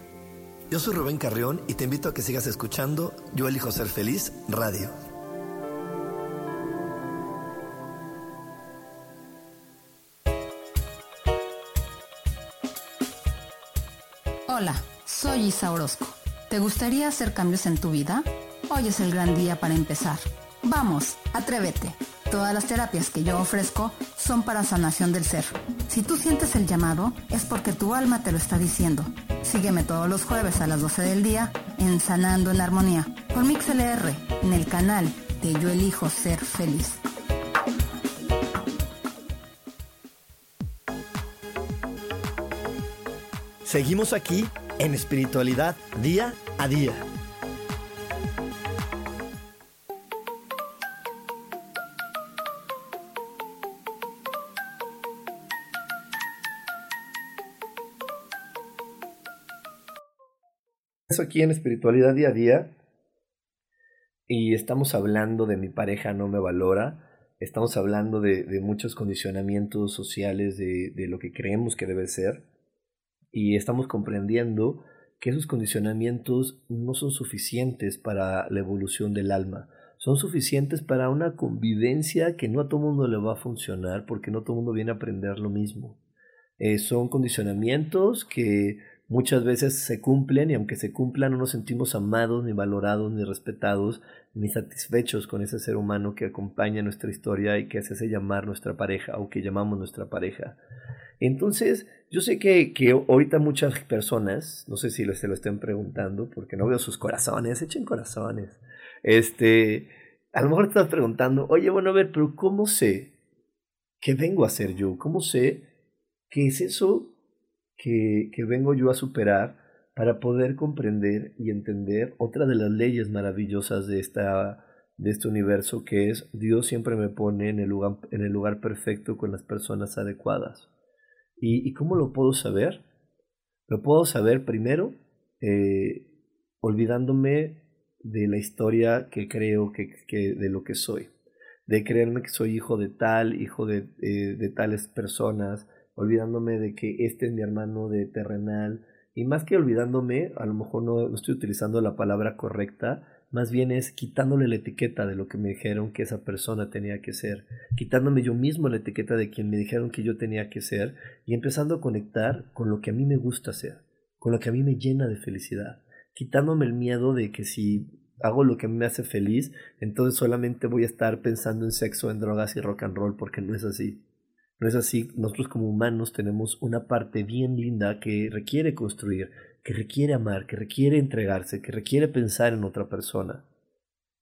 Yo soy Rubén Carrión y te invito a que sigas escuchando Yo elijo ser feliz radio. Hola, soy Isa Orozco. ¿Te gustaría hacer cambios en tu vida? Hoy es el gran día para empezar. Vamos, atrévete. Todas las terapias que yo ofrezco son para sanación del ser. Si tú sientes el llamado, es porque tu alma te lo está diciendo. Sígueme todos los jueves a las 12 del día en Sanando en Armonía por MixLR en el canal de Yo Elijo Ser Feliz. Seguimos aquí en espiritualidad día a día. Aquí en espiritualidad día a día y estamos hablando de mi pareja no me valora, estamos hablando de, muchos condicionamientos sociales, de, lo que creemos que debe ser y estamos comprendiendo que esos condicionamientos no son suficientes para la evolución del alma, son suficientes para una convivencia que no a todo mundo le va a funcionar porque no todo mundo viene a aprender lo mismo. Eh, son condicionamientos que muchas veces se cumplen y aunque se cumplan no nos sentimos amados, ni valorados, ni respetados, ni satisfechos con ese ser humano que acompaña nuestra historia y que se hace llamar nuestra pareja o que llamamos nuestra pareja. Entonces, yo sé que, que ahorita muchas personas, no sé si se lo estén preguntando, porque no veo sus corazones, echen corazones. Este, a lo mejor te preguntando, oye, bueno, a ver, pero ¿cómo sé qué vengo a ser yo? ¿Cómo sé qué es eso que, vengo yo a superar para poder comprender y entender otra de las leyes maravillosas de, esta, de este universo que es Dios siempre me pone en el lugar, en el lugar perfecto con las personas adecuadas. ¿Y, cómo lo puedo saber? Lo puedo saber primero eh, olvidándome de la historia que creo que, que, de lo que soy, de creerme que soy hijo de tal, hijo de, eh, de tales personas, olvidándome de que este es mi hermano de terrenal. Y más que olvidándome, a lo mejor no, estoy utilizando la palabra correcta, más bien es quitándole la etiqueta de lo que me dijeron que esa persona tenía que ser, quitándome yo mismo la etiqueta de quien me dijeron que yo tenía que ser y empezando a conectar con lo que a mí me gusta hacer, con lo que a mí me llena de felicidad, quitándome el miedo de que si hago lo que me hace feliz, entonces solamente voy a estar pensando en sexo, en drogas y rock and roll, porque no es así. No es así, nosotros como humanos tenemos una parte bien linda que requiere construir, que requiere amar, que requiere entregarse, que requiere pensar en otra persona.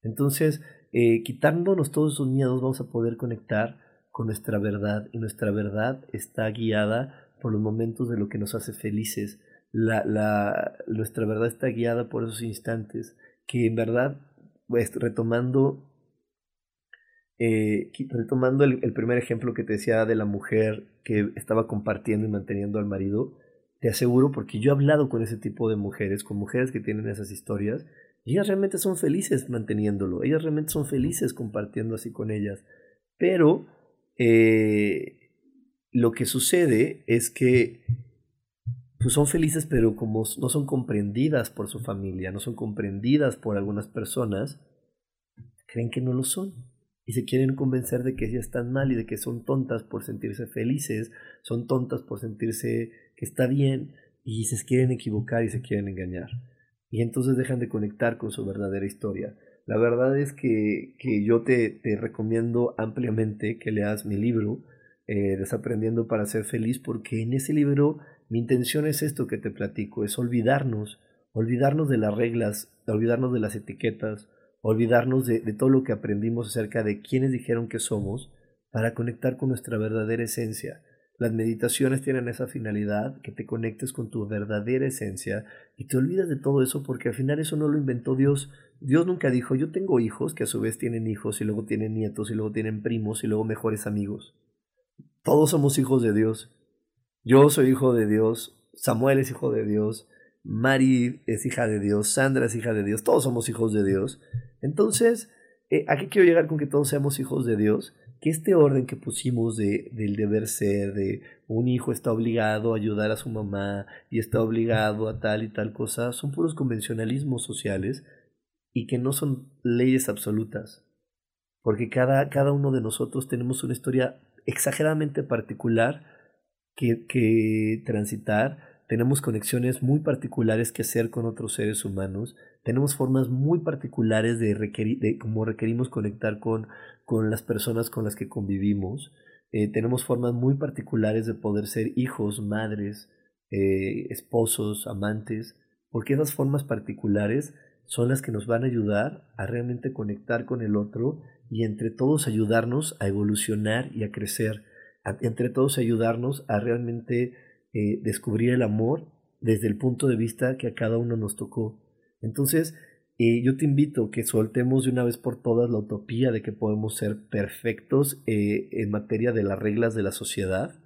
Entonces, eh, quitándonos todos esos miedos vamos a poder conectar con nuestra verdad y nuestra verdad está guiada por los momentos de lo que nos hace felices. La, la, nuestra verdad está guiada por esos instantes que en verdad, pues, retomando eh, retomando el, primer ejemplo que te decía de la mujer que estaba compartiendo y manteniendo al marido, te aseguro, porque yo he hablado con ese tipo de mujeres, con mujeres que tienen esas historias, y ellas realmente son felices manteniéndolo, ellas realmente son felices compartiendo así con ellas. Pero eh, lo que sucede es que pues son felices, pero como no son comprendidas por su familia, no son comprendidas por algunas personas, creen que no lo son y se quieren convencer de que ellas están mal y de que son tontas por sentirse felices, son tontas por sentirse que está bien y se quieren equivocar y se quieren engañar. Y entonces dejan de conectar con su verdadera historia. La verdad es que, que yo te, te, recomiendo ampliamente que leas mi libro, eh, Desaprendiendo para ser feliz, porque en ese libro mi intención es esto que te platico, es olvidarnos, olvidarnos de las reglas, olvidarnos de las etiquetas, olvidarnos de, todo lo que aprendimos acerca de quienes dijeron que somos para conectar con nuestra verdadera esencia. Las meditaciones tienen esa finalidad, que te conectes con tu verdadera esencia y te olvidas de todo eso porque al final eso no lo inventó Dios. Dios nunca dijo, yo tengo hijos que a su vez tienen hijos y luego tienen nietos y luego tienen primos y luego mejores amigos. Todos somos hijos de Dios. Yo soy hijo de Dios, Samuel es hijo de Dios, Mari es hija de Dios, Sandra es hija de Dios, todos somos hijos de Dios. Entonces, eh, ¿a qué quiero llegar con que todos seamos hijos de Dios? Que este orden que pusimos de, del deber ser, de un hijo está obligado a ayudar a su mamá y está obligado a tal y tal cosa, son puros convencionalismos sociales y que no son leyes absolutas. Porque cada, cada uno de nosotros tenemos una historia exageradamente particular que, que transitar, tenemos conexiones muy particulares que hacer con otros seres humanos, tenemos formas muy particulares de, requerir, de cómo requerimos conectar con, con las personas con las que convivimos, eh, tenemos formas muy particulares de poder ser hijos, madres, eh, esposos, amantes, porque esas formas particulares son las que nos van a ayudar a realmente conectar con el otro y entre todos ayudarnos a evolucionar y a crecer, entre todos ayudarnos a realmente eh, descubrir el amor desde el punto de vista que a cada uno nos tocó. Entonces, eh, yo te invito que soltemos de una vez por todas la utopía de que podemos ser perfectos eh, en materia de las reglas de la sociedad.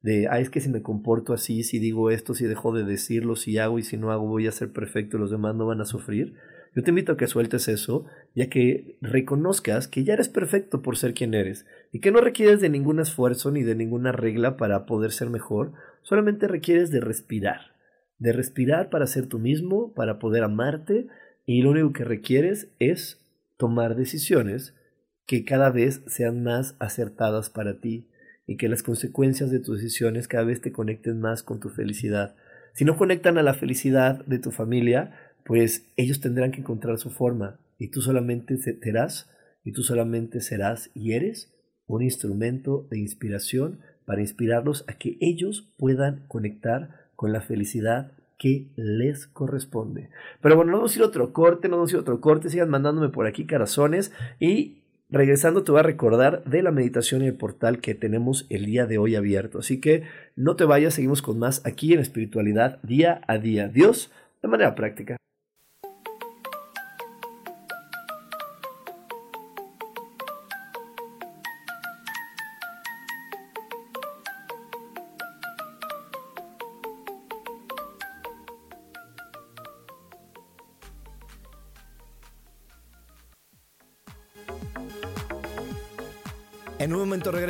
De, ah, es que si me comporto así, si digo esto, si dejo de decirlo, si hago y si no hago, voy a ser perfecto y los demás no van a sufrir. Yo te invito a que sueltes eso, ya que reconozcas que ya eres perfecto por ser quien eres y que no requieres de ningún esfuerzo ni de ninguna regla para poder ser mejor, solamente requieres de respirar, de respirar para ser tú mismo, para poder amarte y lo único que requieres es tomar decisiones que cada vez sean más acertadas para ti y que las consecuencias de tus decisiones cada vez te conecten más con tu felicidad. Si no conectan a la felicidad de tu familia, pues ellos tendrán que encontrar su forma y tú solamente serás y tú solamente serás y eres un instrumento de inspiración para inspirarlos a que ellos puedan conectar con la felicidad que les corresponde. Pero bueno, no vamos a ir otro corte, no vamos a ir otro corte, sigan mandándome por aquí carazones y regresando te voy a recordar de la meditación y el portal que tenemos el día de hoy abierto. Así que no te vayas, seguimos con más aquí en espiritualidad día a día. Dios, de manera práctica.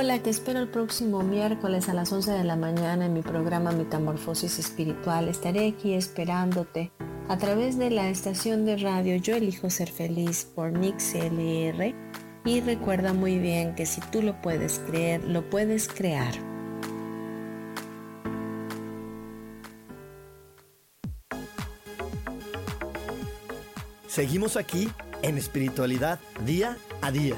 Hola, te espero el próximo miércoles a las 11 de la mañana en mi programa Metamorfosis Espiritual. Estaré aquí esperándote a través de la estación de radio Yo elijo ser feliz por Nix LR y recuerda muy bien que si tú lo puedes creer, lo puedes crear. Seguimos aquí en espiritualidad día a día.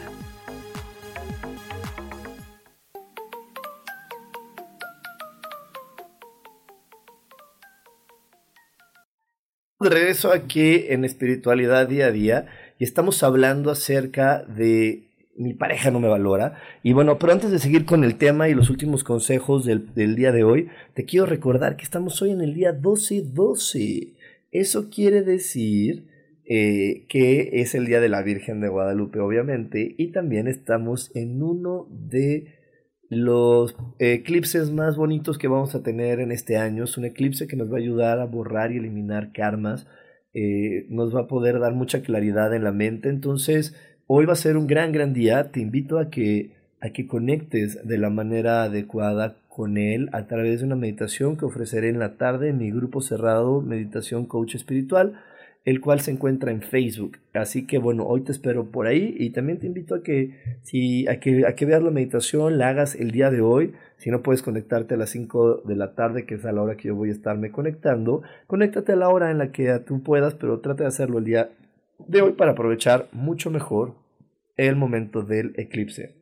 Regreso aquí en espiritualidad día a día y estamos hablando acerca de mi pareja no me valora. Y bueno, pero antes de seguir con el tema y los últimos consejos del, día de hoy, te quiero recordar que estamos hoy en el día 12-12. eso quiere decir eh, que es el Día de la Virgen de Guadalupe, obviamente, y también estamos en uno de los eclipses más bonitos que vamos a tener en este año. Es un eclipse que nos va a ayudar a borrar y eliminar karmas, eh, nos va a poder dar mucha claridad en la mente. Entonces, hoy va a ser un gran, gran día. Te invito a que, a que conectes de la manera adecuada con él a través de una meditación que ofreceré en la tarde en mi grupo cerrado Meditación Coach Espiritual el cual se encuentra en Facebook. Así que bueno, hoy te espero por ahí y también te invito a que, si, a que, a que veas la meditación, la hagas el día de hoy. Si no puedes conectarte a las 5 de la tarde, que es a la hora que yo voy a estarme conectando, conéctate a la hora en la que tú puedas, pero trata de hacerlo el día de hoy para aprovechar mucho mejor el momento del eclipse.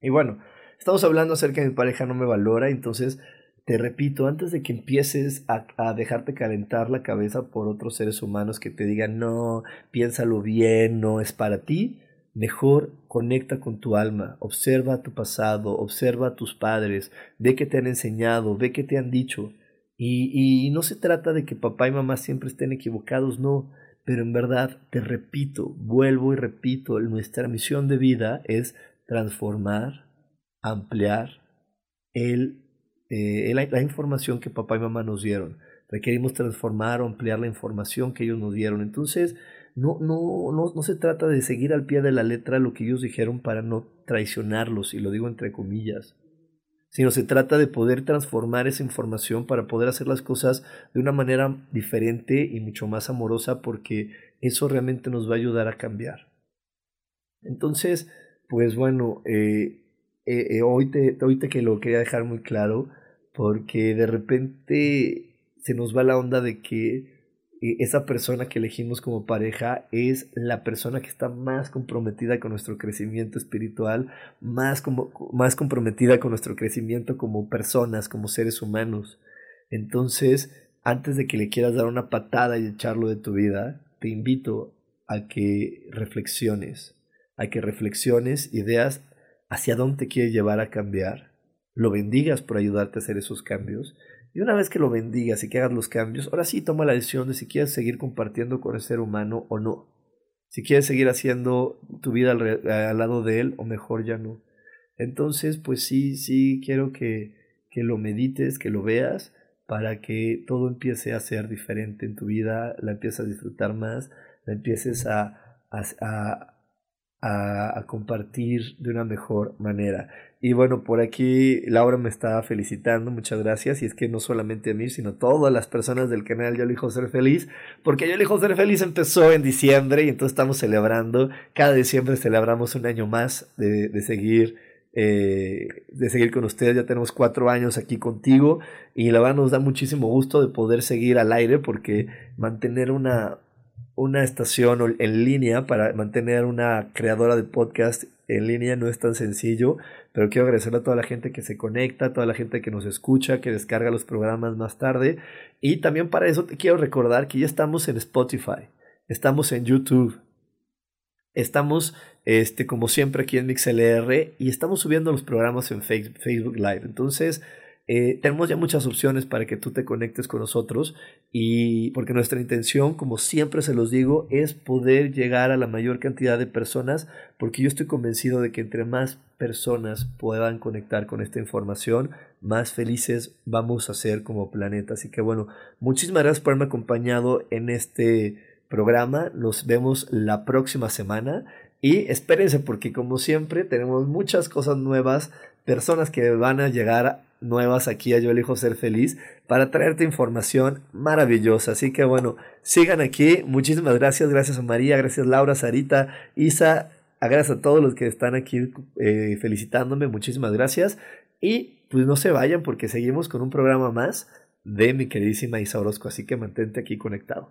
Y bueno, estamos hablando acerca de mi pareja no me valora, entonces te repito, antes de que empieces a, dejarte calentar la cabeza por otros seres humanos que te digan, no, piénsalo bien, no es para ti, mejor conecta con tu alma, observa tu pasado, observa a tus padres, ve qué te han enseñado, ve qué te han dicho. Y, y no se trata de que papá y mamá siempre estén equivocados, no, pero en verdad, te repito, vuelvo y repito, nuestra misión de vida es transformar, ampliar el eh, la, información que papá y mamá nos dieron. Requerimos transformar o ampliar la información que ellos nos dieron. Entonces, no, no, no, no se trata de seguir al pie de la letra lo que ellos dijeron para no traicionarlos, y lo digo entre comillas, sino se trata de poder transformar esa información para poder hacer las cosas de una manera diferente y mucho más amorosa porque eso realmente nos va a ayudar a cambiar. Entonces, pues bueno, eh, eh, eh, hoy, te, hoy te que lo quería dejar muy claro, porque de repente se nos va la onda de que eh, esa persona que elegimos como pareja es la persona que está más comprometida con nuestro crecimiento espiritual, más, como, más comprometida con nuestro crecimiento como personas, como seres humanos. Entonces, antes de que le quieras dar una patada y echarlo de tu vida, te invito a que reflexiones, a que reflexiones ideas hacia dónde quiere llevar a cambiar lo bendigas por ayudarte a hacer esos cambios. Y una vez que lo bendigas y que hagas los cambios, ahora sí toma la decisión de si quieres seguir compartiendo con el ser humano o no. Si quieres seguir haciendo tu vida al, lado de él o mejor ya no. Entonces, pues sí, sí quiero que, que lo medites, que lo veas, para que todo empiece a ser diferente en tu vida, la empieces a disfrutar más, la empieces a, a, a, compartir de una mejor manera. Y bueno, por aquí Laura me está felicitando, muchas gracias. Y es que no solamente a mí, sino a todas las personas del canal Yo elijo ser feliz, porque Yo elijo ser feliz empezó en diciembre y entonces estamos celebrando, cada diciembre celebramos un año más de, de seguir. Eh, de seguir con ustedes, ya tenemos cuatro años aquí contigo y la verdad nos da muchísimo gusto de poder seguir al aire porque mantener una, una estación en línea para mantener una creadora de podcast en línea no es tan sencillo, pero quiero agradecerle a toda la gente que se conecta, a toda la gente que nos escucha, que descarga los programas más tarde. Y también para eso te quiero recordar que ya estamos en Spotify, estamos en YouTube, estamos, este, como siempre, aquí en MixLR y estamos subiendo los programas en Facebook Live. Entonces, eh, tenemos ya muchas opciones para que tú te conectes con nosotros y porque nuestra intención, como siempre se los digo, es poder llegar a la mayor cantidad de personas porque yo estoy convencido de que entre más personas puedan conectar con esta información, más felices vamos a ser como planeta. Así que bueno, muchísimas gracias por haberme acompañado en este programa. Nos vemos la próxima semana y espérense porque como siempre tenemos muchas cosas nuevas, personas que van a llegar nuevas aquí a Yo elijo ser feliz para traerte información maravillosa. Así que bueno, sigan aquí. Muchísimas gracias. Gracias a María, gracias Laura, Sarita, Isa. Gracias a todos los que están aquí eh, felicitándome. Muchísimas gracias. Y pues no se vayan porque seguimos con un programa más de mi queridísima Isa Orozco. Así que mantente aquí conectado.